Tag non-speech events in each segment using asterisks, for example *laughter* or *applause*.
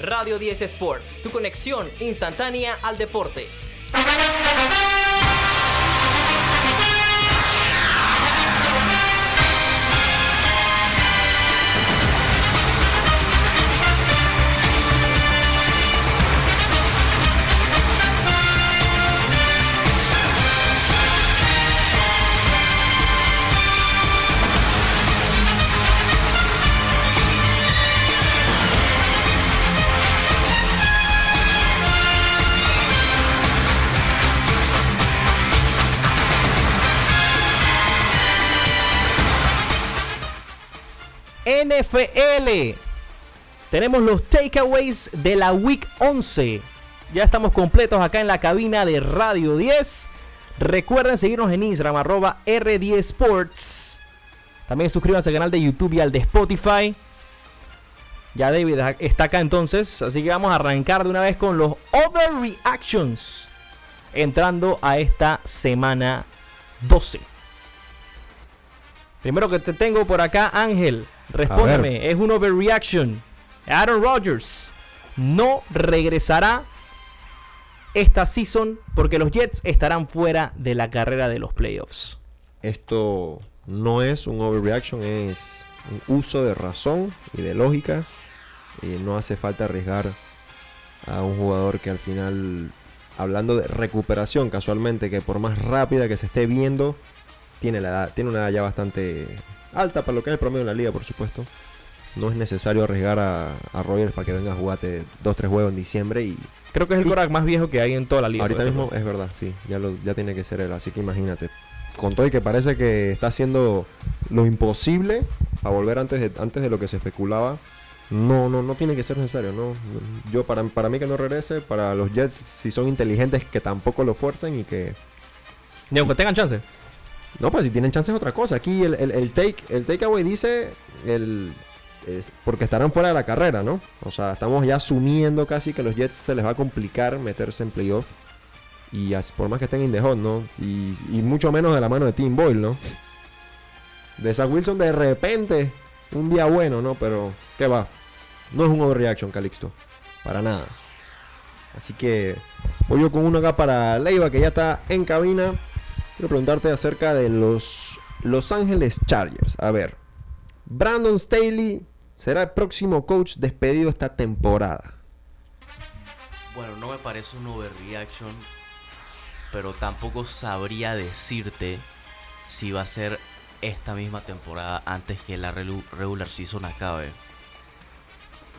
Radio 10 Sports, tu conexión instantánea al deporte. NFL. Tenemos los takeaways de la Week 11. Ya estamos completos acá en la cabina de Radio 10. Recuerden seguirnos en Instagram, arroba R10 Sports. También suscríbanse al canal de YouTube y al de Spotify. Ya David está acá entonces, así que vamos a arrancar de una vez con los overreactions. Entrando a esta semana 12. Primero que te tengo por acá, Ángel. Respóndeme, es un overreaction. Aaron Rodgers no regresará esta season porque los Jets estarán fuera de la carrera de los playoffs. Esto no es un overreaction, es un uso de razón y de lógica. Y no hace falta arriesgar a un jugador que al final, hablando de recuperación casualmente, que por más rápida que se esté viendo, tiene, la edad, tiene una edad ya bastante alta para lo que es el promedio de la liga, por supuesto. No es necesario arriesgar a, a Rogers para que venga a jugarte 2-3 juegos en diciembre y... Creo que es el corac más viejo que hay en toda la liga. Ahorita mismo es verdad, sí, ya, lo, ya tiene que ser él, así que imagínate. Con todo y que parece que está haciendo lo imposible a volver antes de, antes de lo que se especulaba, no, no, no tiene que ser necesario, ¿no? Yo para, para mí que no regrese, para los Jets si son inteligentes que tampoco lo fuercen y que... Ni aunque tengan chance. No, pues si tienen chance es otra cosa. Aquí el, el, take, el takeaway dice el, porque estarán fuera de la carrera, ¿no? O sea, estamos ya asumiendo casi que los Jets se les va a complicar meterse en playoff. Y por más que estén in the hot, ¿no? Y, y, mucho menos de la mano de Tim Boyle, ¿no? De Zach Wilson de repente, un día bueno, ¿no? Pero, ¿qué va? No es un overreaction, Calixto. Para nada. Así que voy yo con uno acá para Leiva, que ya está en cabina. Quiero preguntarte acerca de los Los Ángeles Chargers. A ver, Brandon Staley será el próximo coach despedido esta temporada. Bueno, no me parece un overreaction, pero tampoco sabría decirte si va a ser esta misma temporada antes que la regular season acabe.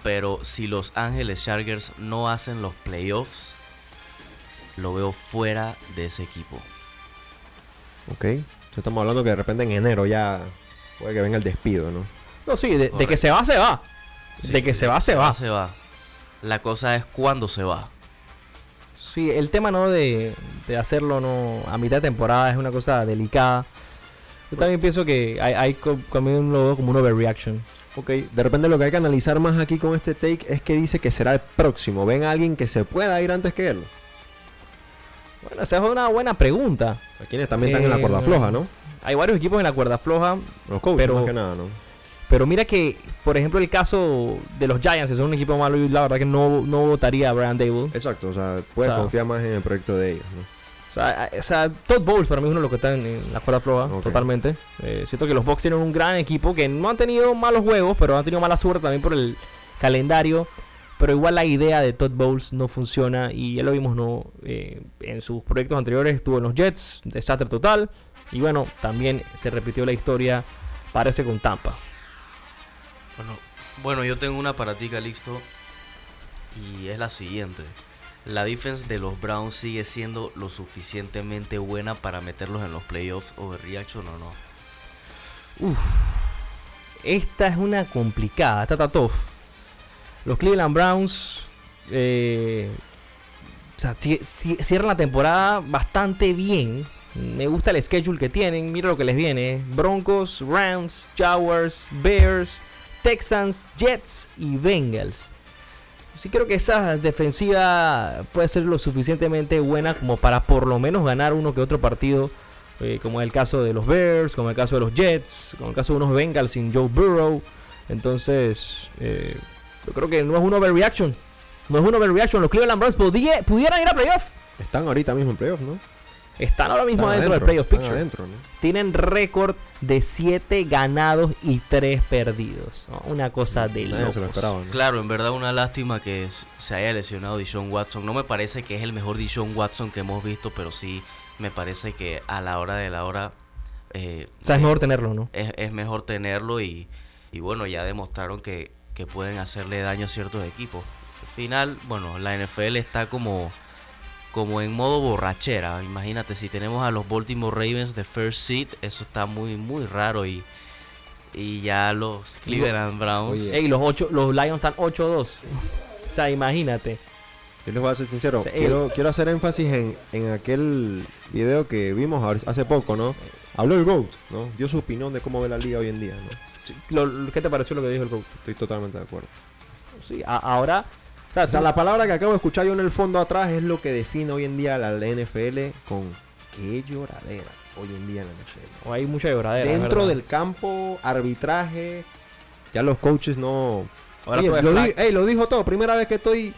Pero si los Ángeles Chargers no hacen los playoffs, lo veo fuera de ese equipo. Ok. Estamos hablando que de repente en enero ya puede que venga el despido, ¿no? No, sí, de, que se va, se va. de que se va, se va. Se va. La cosa es cuándo se va. Sí, el tema no de, hacerlo no a mitad de temporada es una cosa delicada. Yo también pienso que hay, hay como un como un overreaction. Ok, de repente lo que hay que analizar más aquí con este take es que dice que será el próximo. ¿Ven a alguien que se pueda ir antes que él? Bueno, esa es una buena pregunta. ¿A quienes también están en la cuerda floja, no? Hay varios equipos en la cuerda floja. Los coaches, pero, más que nada, ¿no? Pero mira que, por ejemplo, el caso de los Giants, que son un equipo malo, y la verdad que no, no votaría a Brian Dable. Exacto, o sea, puedes confiar más en el proyecto de ellos, ¿no? O sea, o sea, Todd Bowles para mí es uno de los que están en la cuerda floja, totalmente. Eh, siento que los Bucks tienen un gran equipo que no han tenido malos juegos, pero han tenido mala suerte también por el calendario. Pero igual la idea de Todd Bowles no funciona y ya lo vimos no eh, en sus proyectos anteriores estuvo en los Jets, desastre total. Y bueno, también se repitió la historia, parece con Tampa. Bueno, bueno yo tengo una para ti, Calixto, y es la siguiente. La defense de los Browns sigue siendo lo suficientemente buena para meterlos en los playoffs overreaction o no. Uf, esta es una complicada, esta está tough. Los Cleveland Browns eh, cierran la temporada bastante bien. Me gusta el schedule que tienen. Mira lo que les viene: Broncos, Rams, Jaguars, Bears, Texans, Jets y Bengals. Sí creo que esa defensiva puede ser lo suficientemente buena como para por lo menos ganar uno que otro partido. Eh, como es el caso de los Bears, como el caso de los Jets, como el caso de unos Bengals sin Joe Burrow. Entonces, eh, yo creo que no es un overreaction. No es un overreaction. Los Cleveland Browns podía- pudieran ir a playoff. Están ahorita mismo en playoff, ¿no? Están ahora mismo Están dentro del adentro, playoff están picture. adentro, ¿no? Tienen récord de 7 ganados y 3 perdidos. ¿no? Una cosa de Nadie se lo locos. esperaba, ¿no? Claro, en verdad una lástima que se haya lesionado Dishon Watson. No me parece que es el mejor Dishon Watson que hemos visto, pero sí me parece que a la hora de la hora eh, O sea, es eh, mejor tenerlo, ¿no? es, es mejor tenerlo y, y bueno, ya demostraron que, que pueden hacerle daño a ciertos equipos. Al final, bueno, la NFL está como, como en modo borrachera. Imagínate, si tenemos a los Baltimore Ravens de First Seed, eso está muy, muy raro y, y ya los Cleveland Browns. Oye. Ey, los, ocho, los Lions están 8-2. o sea, imagínate. Yo les voy a ser sincero. Sí, quiero, quiero hacer énfasis en, en aquel video que vimos hace poco, ¿no? Habló el GOAT, ¿no? Dio su opinión de cómo ve la liga hoy en día, ¿no? Sí, lo- lo- ¿Qué te pareció lo que dijo el coach? Estoy totalmente de acuerdo. Sí, a- ahora. O sea, O sea, tú- la palabra que acabo de escuchar yo en el fondo atrás es lo que define hoy en día la NFL con qué lloradera hoy en día en la NFL. o hay mucha lloradera. Dentro del campo, arbitraje, ya los coaches no... Ahora Oye, lo, flag. di- ey, lo dijo todo. Primera vez que estoy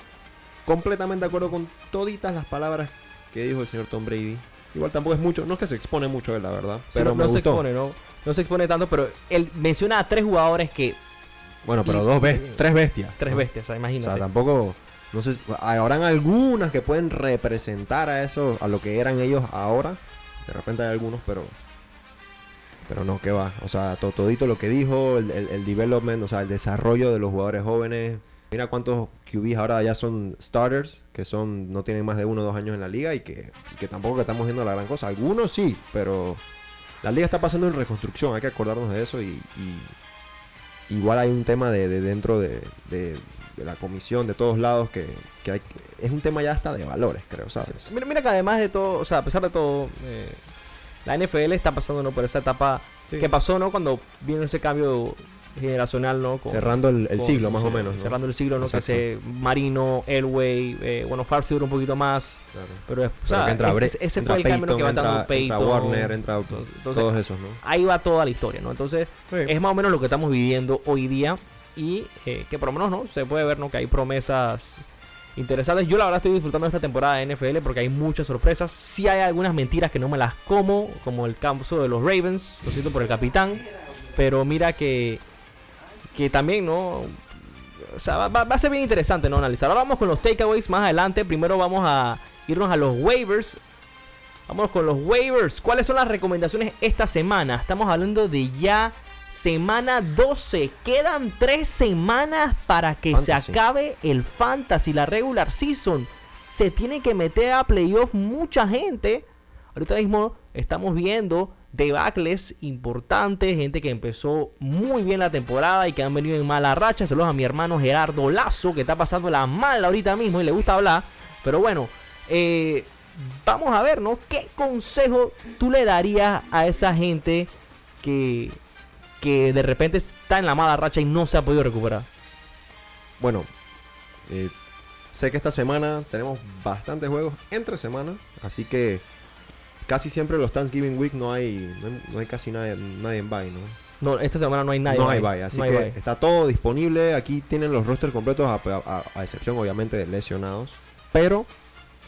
completamente de acuerdo con toditas las palabras que dijo el señor Tom Brady. Igual tampoco es mucho, no es que se expone mucho él, la verdad. Sí, Pero no, me no se expone, ¿no? No se expone tanto, pero él menciona a tres jugadores que. Bueno, pero Y- dos bestias, tres bestias. Tres bestias, o sea, O imagínate. sea, tampoco, no sé, habrán algunas que pueden representar a eso, a lo que eran ellos ahora. De repente hay algunos, pero, pero no, que va. O sea, to- todito lo que dijo, el, el- el development, o sea, el desarrollo de los jugadores jóvenes. Mira cuántos QBs ahora ya son starters, que son, no tienen más de uno o dos años en la liga y que, y que tampoco que estamos viendo la gran cosa. Algunos sí, pero la liga está pasando en reconstrucción, hay que acordarnos de eso y, y igual hay un tema de, de dentro de, de- de la comisión, de todos lados, que, que hay que- es un tema ya hasta de valores, creo, ¿sabes? Mira, mira que además de todo, o sea, a pesar de todo, eh, la NFL está pasando ¿no? por esa etapa Sí. que pasó, ¿no? Cuando vino ese cambio generacional, ¿no? Con- Cerrando el, el con- siglo, más o menos. ¿no? Cerrando el siglo, ¿no? Exacto. Que se Marino, Elway, eh, bueno, Favre duró un poquito más, Claro. pero, es- o Pero sea, entra es- Bre- es- ese entra fue el cambio que va entra, entra Peyton. Warner, entra Entonces- entonces, todos esos, ¿no? ahí va toda la historia, ¿no? Entonces, es más o menos lo que estamos viviendo hoy día y eh, que por lo menos no se puede ver ¿no? que hay promesas interesantes. Yo la verdad estoy disfrutando de esta temporada de NFL porque hay muchas sorpresas. Sí hay algunas mentiras que no me las como, como el caso de los Ravens, lo siento por el capitán, pero mira que que también no o sea, va, a ser bien interesante no analizar. Ahora vamos con los takeaways más adelante. Primero vamos a irnos a los waivers. Vamos con los waivers. ¿Cuáles son las recomendaciones esta semana? Estamos hablando de ya semana 12. Quedan tres semanas para que se acabe el fantasy, la regular season. Se tiene que meter a playoff mucha gente. Ahorita mismo estamos viendo debacles importantes, gente que empezó muy bien la temporada y que han venido en mala racha. Saludos a mi hermano Gerardo Lazo, que está pasando la mala ahorita mismo y le gusta hablar. Pero bueno, eh, vamos a ver, ¿no? ¿Qué consejo tú le darías a esa gente que, que de repente está en la mala racha y no se ha podido recuperar? Bueno, eh, sé que esta semana tenemos bastantes juegos entre semana, así que casi siempre los Thanksgiving Week no hay, no hay, no hay casi nadie, nadie en bye, ¿no? No, esta semana no hay nadie. no hay así No que está todo disponible. Aquí tienen los rosters completos, a, a- a excepción obviamente de lesionados. Pero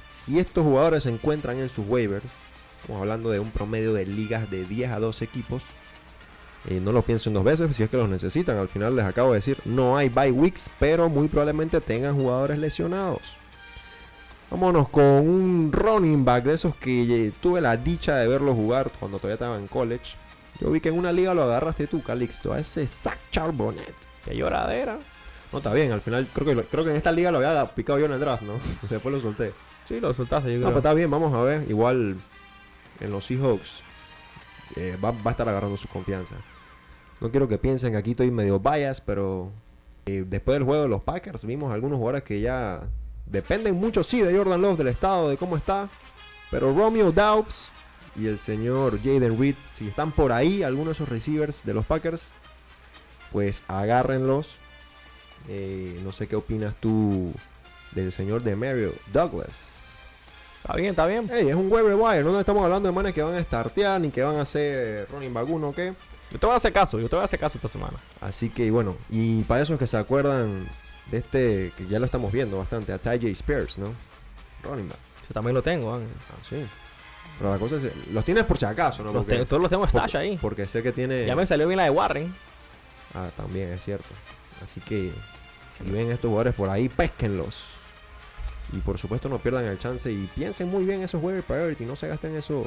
si estos jugadores se encuentran en sus waivers, estamos hablando de un promedio de ligas de 10 a 12 equipos. eh, no lo piensen dos veces si es que los necesitan. Al final les acabo de decir, no hay bye weeks, pero muy probablemente tengan jugadores lesionados. Vámonos con un running back de esos que eh, tuve la dicha de verlo jugar cuando todavía estaba en college. Yo vi que en una liga lo agarraste tú, Calixto, a ese Zach Charbonnet. Qué lloradera. No, está bien, al final creo que, creo que en esta liga lo había picado yo en el draft, ¿no? *laughs* Después lo solté. Sí, lo soltaste, yo No, creo. pero está bien, vamos a ver. Igual en los Seahawks eh, va, va a estar agarrando su confianza. No quiero que piensen que aquí estoy medio bias, pero eh, después del juego de los Packers vimos algunos jugadores que ya dependen mucho, sí, de Jordan Love, del estado, de cómo está. Pero Romeo Doubs y el señor Jaden Reed, si están por ahí, algunos de esos receivers de los Packers, pues agárrenlos. Eh, no sé qué opinas tú del señor de Mario Douglas. Está bien, está bien. Ey, es un waiver wire, no estamos hablando de manes que van a startear ni que van a hacer running back uno o qué. Yo te voy a hacer caso, yo te voy a hacer caso esta semana. Así que bueno, y para esos que se acuerdan de este, que ya lo estamos viendo bastante, a Ty J. Spears, ¿no? Running back. Yo también lo tengo. ¿eh? Ah, sí. Pero la cosa es, los tienes por si acaso, ¿no? Los Porque, te- todos los tengo stash ahí. porque sé que tiene... Ya me salió bien la de Warren. Ah, también es cierto. Así que si ven estos jugadores por ahí, pesquenlos. Y por supuesto no pierdan el chance y piensen muy bien esos waiver priority, no se gasten esos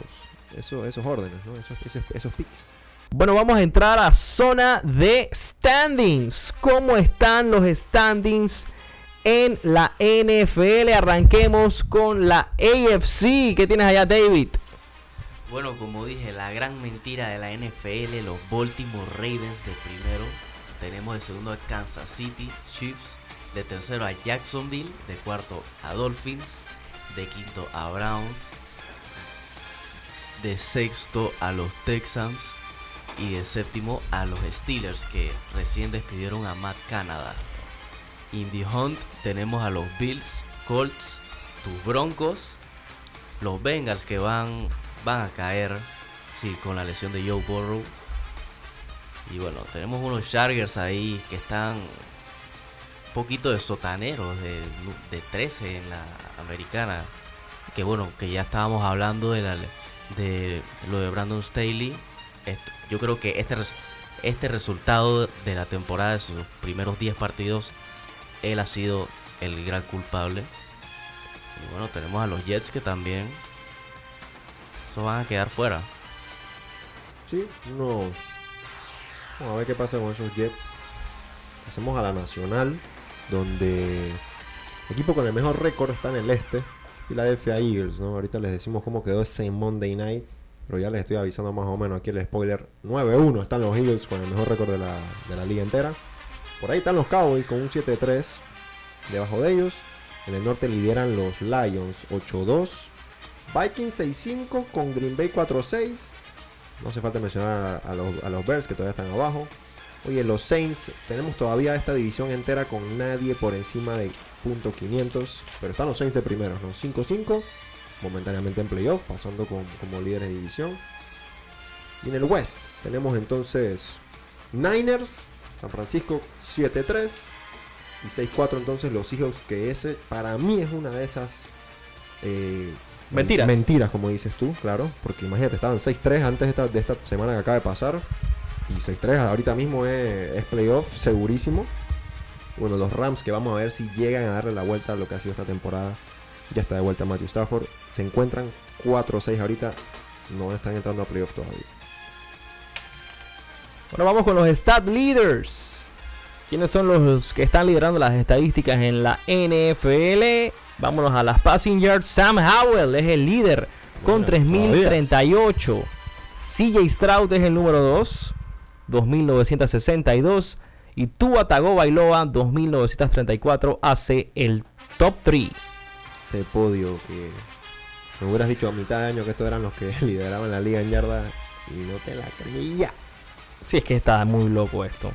esos, esos órdenes, ¿no? Esos, esos, esos picks. Bueno, vamos a entrar a zona de standings. ¿Cómo están los standings en la NFL? Arranquemos con la AFC. ¿Qué tienes allá, David? Bueno, como dije, la gran mentira de la NFL, los Baltimore Ravens de primero. Tenemos de segundo a Kansas City Chiefs. De tercero a Jacksonville. De cuarto a Dolphins. De quinto a Browns. De sexto a los Texans. Y de séptimo a los Steelers que recién despidieron a Matt Canada. In the Hunt tenemos a los Bills, Colts, tus Broncos, los Bengals que van, van a caer sí, con la lesión de Joe Burrow. Y bueno, tenemos unos Chargers ahí que están un poquito de sotaneros de, de 13 en la americana. Que bueno, que ya estábamos hablando de, la, de lo de Brandon Staley. Esto- yo creo que este, este resultado de la temporada de sus primeros 10 partidos, él ha sido el gran culpable. Y bueno, tenemos a los Jets que también eso van a quedar fuera. Sí, no. Vamos a ver qué pasa con esos Jets. Hacemos a la Nacional, donde el equipo con el mejor récord está en el este, Philadelphia Eagles, ¿no? Ahorita les decimos cómo quedó ese Monday Night, pero ya les estoy avisando más o menos aquí el spoiler. 9-1 están los Eagles con el mejor récord de la, de la liga entera. Por ahí están los Cowboys con un 7-3 debajo de ellos. En el norte lideran los Lions 8-2. Vikings 6-5 con Green Bay 4-6. No hace falta mencionar a, a los, Bears que todavía están abajo. Oye, los Saints, tenemos todavía esta división entera con nadie por encima de punto .500. Pero están los Saints de primeros, ¿no? 5-5. Momentáneamente en playoff, pasando con- como líderes de división. Y en el West tenemos entonces Niners, San Francisco 7-3. Y 6-4 entonces los Seahawks, que ese para mí es una de esas... eh, Mentiras. Mentiras, como dices tú, claro. Porque imagínate, estaban 6-3 antes de esta, de esta semana que acaba de pasar. Y 6-3 ahorita mismo es, es playoff, segurísimo. Bueno, los Rams que vamos a ver si llegan a darle la vuelta a lo que ha sido esta temporada. Ya está de vuelta Matthew Stafford. Se encuentran 4-6 ahorita. No están entrando a playoff todavía. Bueno, vamos con los stat leaders. ¿Quiénes son los que están liderando las estadísticas en la NFL? Vámonos a las passing yards. Sam Howell es el líder con Mira, 3038. CJ Stroud es el número 2, 2962. Y Tua Tagovailoa, 2934, hace el top 3. Ese podio que me hubieras dicho a mitad de año que estos eran los que *laughs* lideraban la liga en yardas. Y no te la creía. Sí, es que está muy loco esto.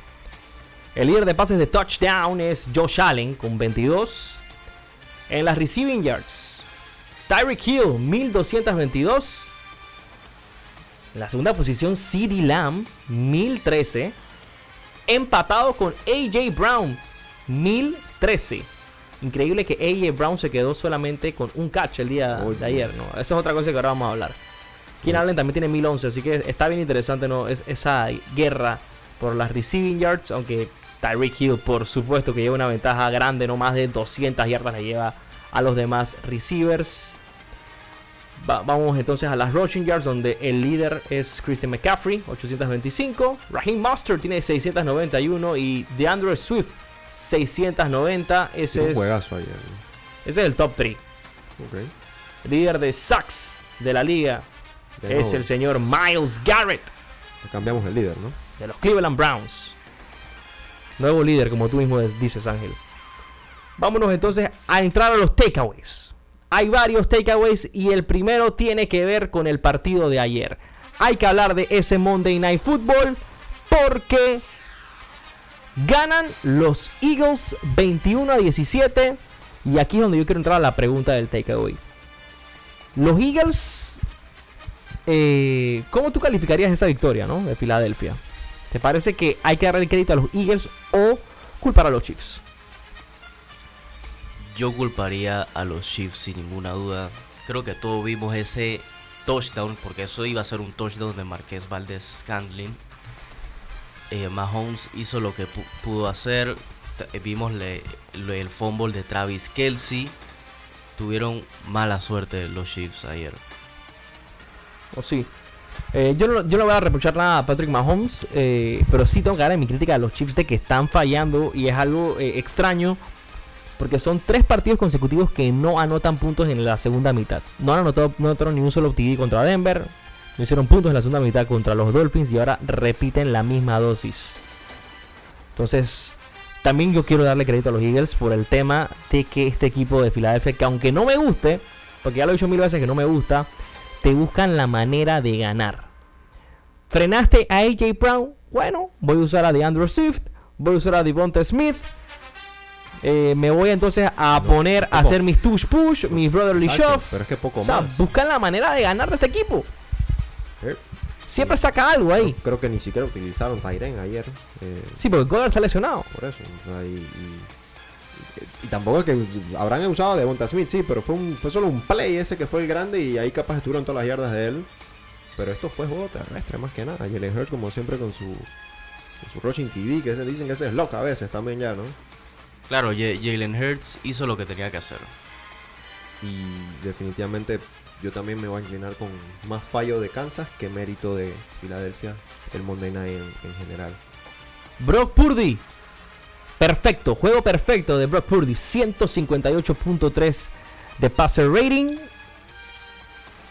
El líder de pases de touchdown es Josh Allen con 22. En las receiving yards, Tyreek Hill 1222. En la segunda posición, CeeDee Lamb 1013. Empatado con AJ Brown 1013. Increíble que AJ Brown se quedó solamente con un catch el día Oye. de ayer. ¿no? Esa es otra cosa que ahora vamos a hablar. Keenan Allen también tiene 1011, así que está bien interesante ¿no? es, esa guerra por las receiving yards, aunque Tyreek Hill por supuesto que lleva una ventaja grande, no más de 200 yardas le lleva a los demás receivers. Va- vamos entonces a las rushing yards, donde el líder es Christian McCaffrey, 825. Raheem Mostert tiene 691 y DeAndre Swift, 690. Ese es, juegazo ayer. ese es el top 3. Ok. Líder de sacks de la liga De es el señor Miles Garrett Cambiamos el líder, ¿no? de los Cleveland Browns. Nuevo líder, como tú mismo dices, Ángel. Vámonos entonces a entrar a los takeaways. Hay varios takeaways y el primero tiene que ver con el partido de ayer. Hay que hablar de ese Monday Night Football porque ganan los Eagles 21 a 17. Y aquí es donde yo quiero entrar a la pregunta del takeaway. Los Eagles, eh, ¿cómo tú calificarías esa victoria ¿no? de Filadelfia? ¿Te parece que hay que darle el crédito a los Eagles o culpar a los Chiefs? yo culparía a los Chiefs sin ninguna duda. Creo que todos vimos ese touchdown, porque eso iba a ser un touchdown de Marqués Valdez Scandling. Eh, Mahomes hizo lo que pu- pudo hacer. T- Vimos el fumble de Travis Kelsey. Tuvieron mala suerte los Chiefs ayer. O sí. Eh, yo, no, voy a reprochar nada a Patrick Mahomes, eh, pero sí tengo que dar mi crítica a los Chiefs de que están fallando y es algo eh, extraño porque son tres partidos consecutivos que no anotan puntos en la segunda mitad. No han anotado, no anotaron ni un solo TD contra Denver, no hicieron puntos en la segunda mitad contra los Dolphins y ahora repiten la misma dosis. Entonces, también yo quiero darle crédito a los Eagles por el tema de que este equipo de Filadelfia, que aunque no me guste, porque ya lo he dicho mil veces que no me gusta, te buscan la manera de ganar. ¿Frenaste a AJ Brown? Bueno, voy a usar a DeAndre Swift, voy a usar a Devonta Smith. Eh, me voy entonces a No, poner a hacer mis touch push, mis brotherly Exacto, shove. Pero es que poco O sea, buscan la manera de ganar de este equipo. Eh, Siempre saca algo ahí. Creo que ni siquiera utilizaron Tyren ayer. eh, Sí, porque Goddard está lesionado. por eso. o sea, y, y- y tampoco es que habrán usado a Devonta Smith, sí, pero fue, un, fue solo un play ese que fue el grande y ahí capaz estuvieron todas las yardas de él. Pero esto fue juego terrestre más que nada. Jalen Hurts como siempre con su, con su rushing TD, que se dicen que ese es loco a veces también ya, ¿no? Claro, J- Jalen Hurts hizo lo que tenía que hacer. Y definitivamente yo también me voy a inclinar con más fallo de Kansas que mérito de Filadelfia el Monday Night en, en general. Brock Purdy. Perfecto, juego perfecto de Brock Purdy. 158.3 de passer rating.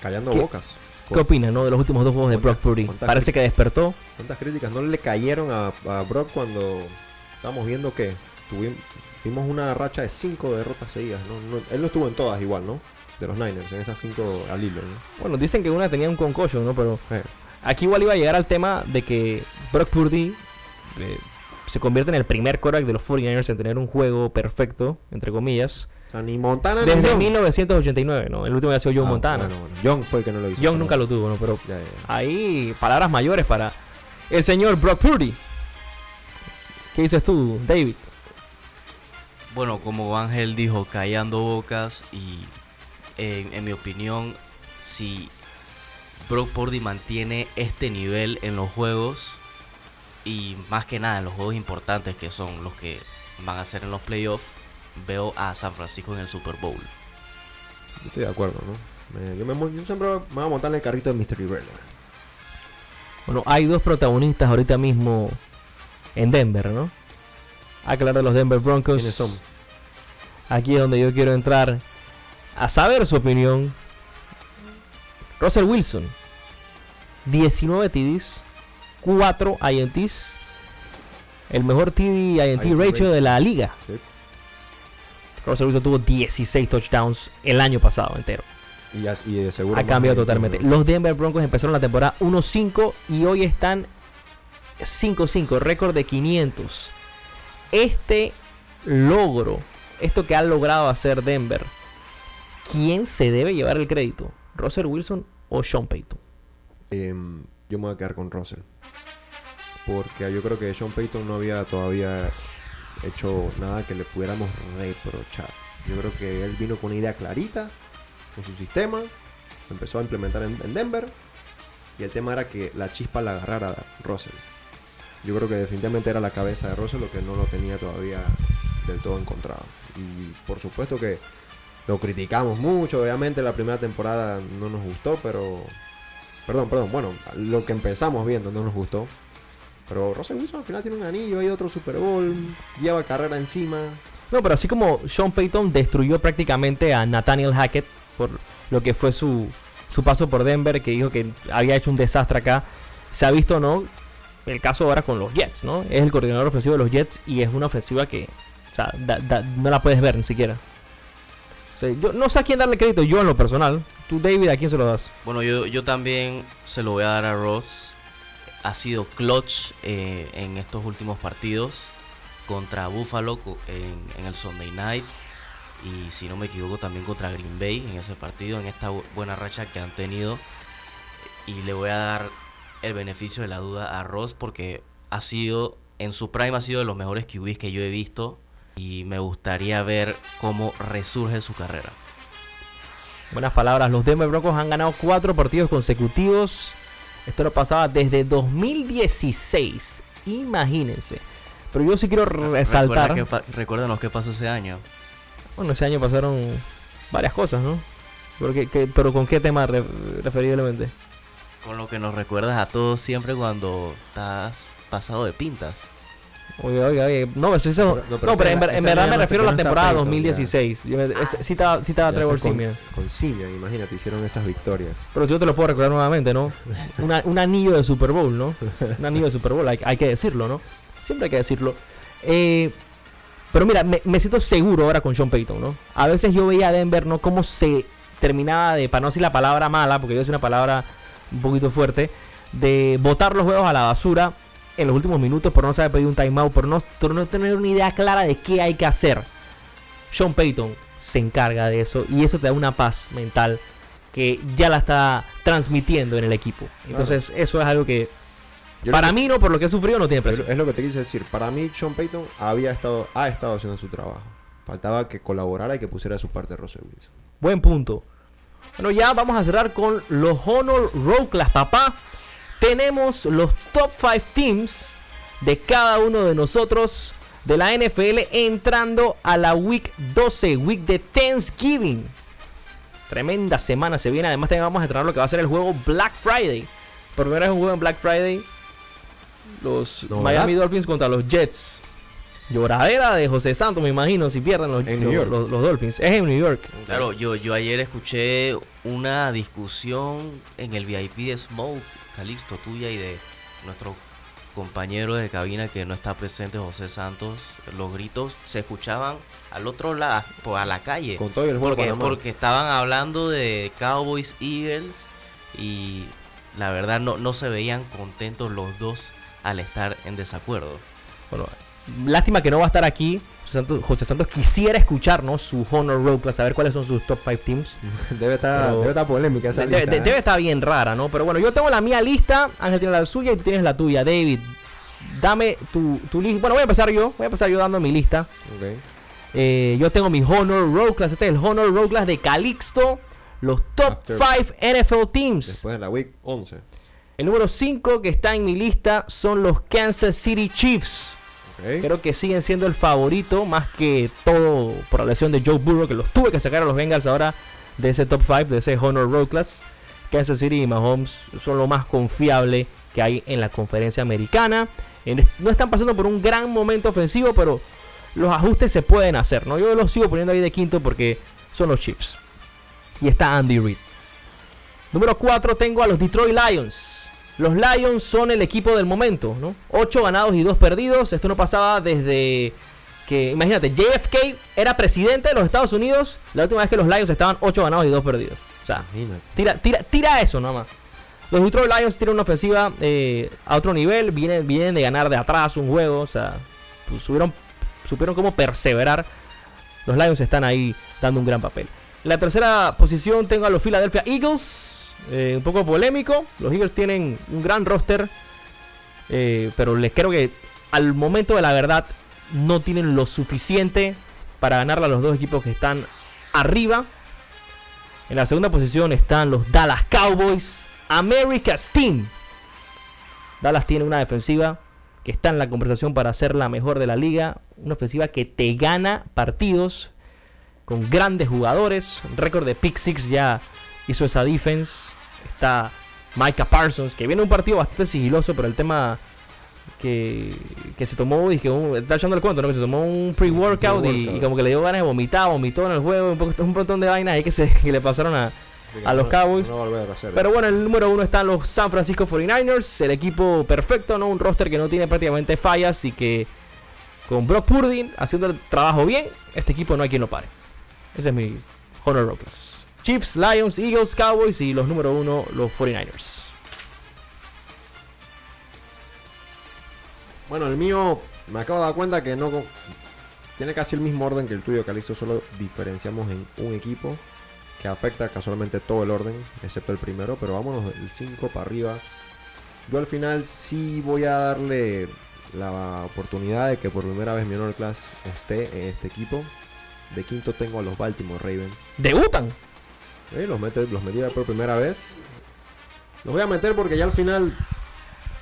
Callando ¿Qué- bocas. ¿Qué opinan no, de los últimos dos juegos de Brock Purdy? Parece que despertó. ¿Cuántas críticas no le cayeron a, a Brock cuando estábamos viendo que tuvimos, tuvimos una racha de cinco derrotas seguidas? ¿no? No- él no estuvo en todas igual, ¿no? De los Niners, en esas cinco al hilo, ¿no? Bueno, dicen que una tenía un concussion, ¿no? Pero Eh, aquí igual iba a llegar al tema de que Brock Purdy eh, se convierte en el primer quarterback de los 49ers en tener un juego perfecto, entre comillas, o sea, ni Montana ni desde Young. 1989, ¿no? El último había sido Joe Ah, Montana. bueno, bueno. Young fue el que no lo hizo. Young pero- nunca lo tuvo, ¿no? Pero Ya, ya, ya. ahí palabras mayores para el señor Brock Purdy. ¿Qué dices tú, David? Bueno, como Ángel dijo, callando bocas y en, en mi opinión, si Brock Purdy mantiene este nivel en los juegos y más que nada en los juegos importantes que son los que van a ser en los playoffs, veo a San Francisco en el Super Bowl. Yo estoy de acuerdo, ¿no? Yo, me, yo siempre me voy a montar en el carrito de Mystery Runner. Bueno, hay dos protagonistas ahorita mismo en Denver, ¿no? Hay que hablar de los Denver Broncos. ¿Quiénes son? Aquí es donde yo quiero entrar a saber su opinión. Russell Wilson, 19 TDs, 4 INTs, el mejor TD INT INT ratio de la liga. Sí. Russell Wilson tuvo 16 touchdowns el año pasado entero. Y, y de seguro. Ha cambiado totalmente. Los Denver Broncos empezaron la temporada 1-5 y hoy están 5-5, récord de 500. Este logro, esto que ha logrado hacer Denver, ¿quién se debe llevar el crédito? ¿Russell Wilson o Sean Payton? Em, yo me voy a quedar con Russell. Porque yo creo que Sean Payton no había todavía hecho nada que le pudiéramos reprochar. Yo creo que él vino con una idea clarita, con su sistema, empezó a implementar en, en Denver. Y el tema era que la chispa la agarrara Russell. Yo creo que definitivamente era la cabeza de Russell lo que no lo tenía todavía del todo encontrado. Y por supuesto que lo criticamos mucho. Obviamente la primera temporada no nos gustó, pero Perdón, perdón. Bueno, lo que empezamos viendo no nos gustó. Pero Russell Wilson al final tiene un anillo, hay otro Super Bowl, lleva carrera encima. No, pero así como Sean Payton destruyó prácticamente a Nathaniel Hackett por lo que fue su, su paso por Denver, que dijo que había hecho un desastre acá, se ha visto, ¿no? El caso ahora con los Jets, ¿no? Es el coordinador ofensivo de los Jets y es una ofensiva que, o sea, no la puedes ver ni siquiera. Yo no sé a quién darle crédito, yo en lo personal. Tú, David, ¿a quién se lo das? Bueno, yo, yo también se lo voy a dar a Ross. Ha sido clutch eh, en estos últimos partidos contra Buffalo en, en el Sunday Night. Y si no me equivoco, también contra Green Bay en ese partido, en esta bu- buena racha que han tenido. Y le voy a dar el beneficio de la duda a Ross porque ha sido, en su prime, ha sido de los mejores QBs que yo he visto. Y me gustaría ver cómo resurge su carrera. Buenas palabras. Los Denver Broncos han ganado cuatro partidos consecutivos. Esto lo pasaba desde 2016. Imagínense. Pero yo sí quiero resaltar. Recuérdanos qué pasó ese año. Bueno, ese año pasaron varias cosas, ¿no? Pero, ¿qué- qué- pero ¿con qué tema re- referiblemente? Con lo que nos recuerdas a todos siempre cuando estás pasado de pintas. Oye, oye, oye. No, eso, eso- No, no, pero pero, esa- en, verdad me refiero a la temporada Peyton, 2016. Yo me- ese- sí estaba, sí estaba Trevor con- Simeon. Con Simeon, imagínate, hicieron esas victorias. Pero si yo te lo puedo recordar nuevamente, ¿no? *laughs* Una- un anillo de Super Bowl, ¿no? Un anillo de Super Bowl, hay, hay que decirlo, ¿no? Siempre hay que decirlo. Eh, pero mira, me, me siento seguro ahora con Sean Payton, ¿no? A veces yo veía a Denver, ¿no? Cómo se terminaba de, para no decir la palabra mala, porque yo decir una palabra un poquito fuerte, de botar los juegos a la basura en los últimos minutos por no saber pedir un timeout, por no, por no tener una idea clara de qué hay que hacer. Sean Payton se encarga de eso y eso te da una paz mental que ya la está transmitiendo en el equipo. Entonces, eso es algo que Yo para que- mí no, por lo que he sufrido, no tiene precio. es lo que te quise decir. Para mí, Sean Payton había estado, ha estado haciendo su trabajo. Faltaba que colaborara y que pusiera su parte Russell Wilson. Buen punto. Bueno, ya vamos a cerrar con los Honor Class, papá. Tenemos los top 5 teams de cada uno de nosotros de la NFL entrando a la Week 12, Week de Thanksgiving. Tremenda semana se viene. Además, también vamos a entrar lo que va a ser el juego Black Friday. Por primera vez un juego en Black Friday. Los. Miami Dolphins contra los Jets. Lloradera de José Santos, me imagino, si pierden los, los- los Dolphins. Es en New York. Claro, yo, yo ayer escuché una discusión en el VIP de Smoke, Calixto, tuya y de nuestro compañero de cabina que no está presente, José Santos. Los gritos se escuchaban al otro lado, pues, a la calle. Con todo el juego Porque, porque estaban hablando de Cowboys Eagles y la verdad no, no se veían contentos los dos al estar en desacuerdo. Bueno, lástima que no va a estar aquí. José Santos, José Santos quisiera escucharnos su Honor Road Class, saber cuáles son sus top 5 teams. *laughs* Debe estar, Pero- debe estar polémica esa Debe, lista, de- ¿eh? debe estar bien rara, ¿no? Pero bueno, yo tengo la mía lista. Ángel tiene la suya y tú tienes la tuya. David, dame tu, tu lista. Bueno, voy a empezar yo. Voy a empezar yo dando mi lista. Ok. Eh, yo tengo mi Honor Road Class. Este es el Honor Road Class de Calixto. Los top After- 5 NFL teams. Después de la Week 11. El número 5 que está en mi lista son los Kansas City Chiefs. Creo que siguen siendo el favorito, más que todo por la lesión de Joe Burrow, que los tuve que sacar a los Bengals ahora de ese top 5, de ese Honor Road Class. Kansas City y Mahomes son lo más confiable que hay en la conferencia americana. No están pasando por un gran momento ofensivo, pero los ajustes se pueden hacer, ¿no? Yo los sigo poniendo ahí de quinto porque son los Chiefs. Y está Andy Reid. Número 4 tengo a los Detroit Lions. Los Lions son el equipo del momento, ¿no? 8 ganados y 2 perdidos. Esto no pasaba desde que, imagínate, JFK era presidente de los Estados Unidos. La última vez que los Lions estaban 8 ganados y 2 perdidos. O sea, tira, tira, tira eso nada más. Los Detroit Lions tienen una ofensiva eh, a otro nivel. Vienen, vienen de ganar de atrás un juego. O sea, pues, supieron cómo perseverar. Los Lions están ahí dando un gran papel. En la tercera posición tengo a los Philadelphia Eagles. Eh, un poco polémico. Los Eagles tienen un gran roster. eh, pero les creo que al momento de la verdad no tienen lo suficiente para ganarle a los dos equipos que están arriba. En la segunda posición están los Dallas Cowboys. America's Team. Dallas tiene una defensiva que está en la conversación para ser la mejor de la liga. Una ofensiva que te gana partidos con grandes jugadores. Récord de pick six ya hizo esa defense. Está Micah Parsons, que viene un partido bastante sigiloso, pero el tema que, que se tomó, y que un- está echando el cuento, ¿no? que se tomó un pre-workout y, como que le dio ganas de vomitar, vomitó en el juego, un, poco, un montón de vainas ahí que, se, que le pasaron a, a los no- Cowboys. no a pero bueno, en el número uno están los San Francisco 49ers, el equipo perfecto, ¿no? Un roster que no tiene prácticamente fallas y que con Brock Purdy haciendo el trabajo bien, este equipo no hay quien lo pare. Ese es mi Honor Rockers. Chiefs, Lions, Eagles, Cowboys y los número uno, los 49ers. Bueno, el mío me acabo de dar cuenta que no tiene casi el mismo orden que el tuyo, Calixto. Solo diferenciamos en un equipo que afecta casualmente todo el orden, excepto el primero. Pero vámonos del 5 para arriba. Yo al final sí voy a darle la oportunidad de que por primera vez mi honor class esté en este equipo. De quinto tengo a los Baltimore Ravens. Debutan. Los, mete, los metí por primera vez. Los voy a meter porque ya al final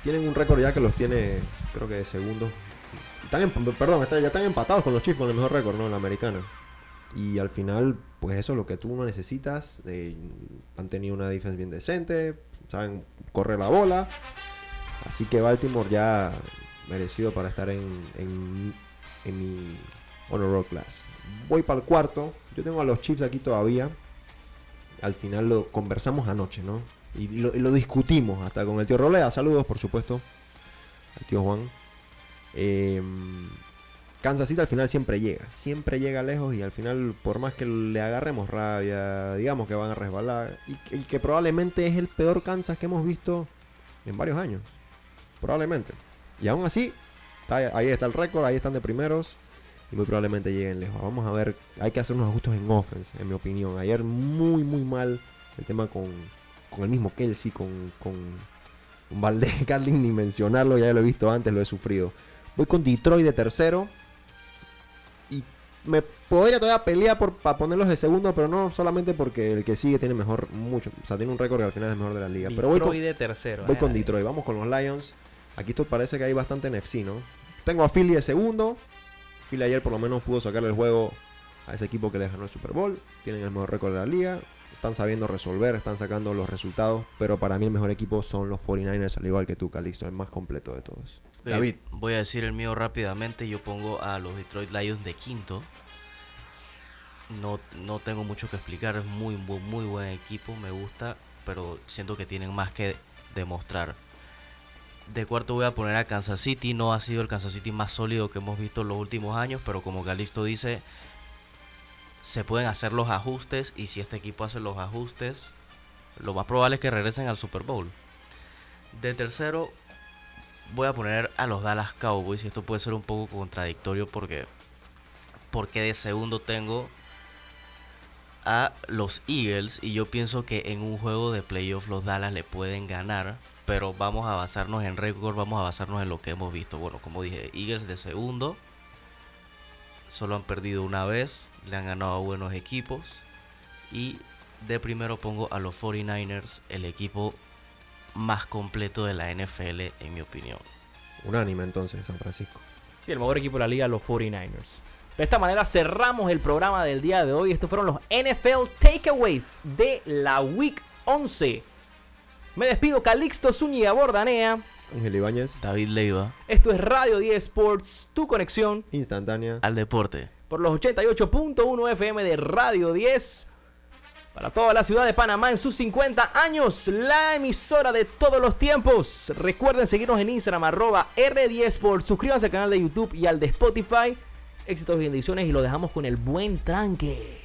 tienen un récord ya que los tiene, creo que de segundo. Están perdón, están- ya están empatados con los Chiefs con el mejor récord, ¿no? En la americana. Y al final, pues eso es lo que tú no necesitas. Han tenido una defense bien decente, saben correr la bola. Así que Baltimore ya merecido para estar en, en, en mi Honor Roll Class. Voy para el cuarto. Yo tengo a los Chiefs aquí todavía. Al final lo conversamos anoche, ¿no? Y lo, discutimos hasta con el tío Rolea. Saludos, por supuesto. Al tío Juan. Eh, Kansas al final siempre llega. Siempre llega lejos y al final, por más que le agarremos rabia, digamos que van a resbalar. Y que, probablemente es el peor Kansas que hemos visto en varios años. Probablemente. Y aún así, ahí está el récord, ahí están de primeros. Y muy probablemente lleguen lejos. Vamos a ver, hay que hacer unos ajustes en offense, en mi opinión. Ayer muy, muy mal el tema con, con el mismo Kelsey, con, con, con Valdez *laughs* Carlin, ni mencionarlo, ya lo he visto antes, lo he sufrido. Voy con Detroit de tercero. Y me podría todavía pelear por, para ponerlos de segundo, pero no solamente porque el que sigue tiene mejor, mucho. O sea, tiene un récord que al final es mejor de la liga. pero voy con, Detroit de tercero. Voy eh. con Detroit, vamos con los Lions. Aquí esto parece que hay bastante NFC, ¿no? Tengo a Philly de segundo. Philly ayer por lo menos pudo sacarle el juego a ese equipo que les ganó el Super Bowl. Tienen el mejor récord de la liga. Están sabiendo resolver, están sacando los resultados. Pero para mí el mejor equipo son los 49ers, al igual que tú, Calixto, el más completo de todos. Eh, David, Voy a decir el mío rápidamente. Yo pongo a los Detroit Lions de quinto. No, no tengo mucho que explicar. Es muy, muy, muy buen equipo. Me gusta. Pero siento que tienen más que demostrar. De cuarto voy a poner a Kansas City. No ha sido el Kansas City más sólido que hemos visto en los últimos años. Pero como Calixto dice, se pueden hacer los ajustes. Y si este equipo hace los ajustes, lo más probable es que regresen al Super Bowl. De tercero, voy a poner a los Dallas Cowboys. Y esto puede ser un poco contradictorio porque. Porque de segundo tengo a los Eagles. Y yo pienso que en un juego de playoff los Dallas le pueden ganar. Pero vamos a basarnos en récord, vamos a basarnos en lo que hemos visto. Bueno, como dije, Eagles de segundo. Solo han perdido una vez. Le han ganado a buenos equipos. Y de primero pongo a los 49ers, el equipo más completo de la NFL, en mi opinión. unánime entonces, San Francisco. Sí, el mejor equipo de la liga, los 49ers. De esta manera cerramos el programa del día de hoy. Estos fueron los NFL Takeaways de la Week 11. Me despido, Calixto Zúñiga Bordanea. Ángel Ibáñez, David Leiva, Esto es Radio 10 Sports, tu conexión instantánea. al deporte. por los 88.1 FM de Radio 10. Para toda la ciudad de Panamá en sus 50 años, la emisora de todos los tiempos. Recuerden seguirnos en Instagram, arroba R10 Sports. Suscríbanse al canal de YouTube y al de Spotify. Éxitos y bendiciones y lo dejamos con el buen tranque.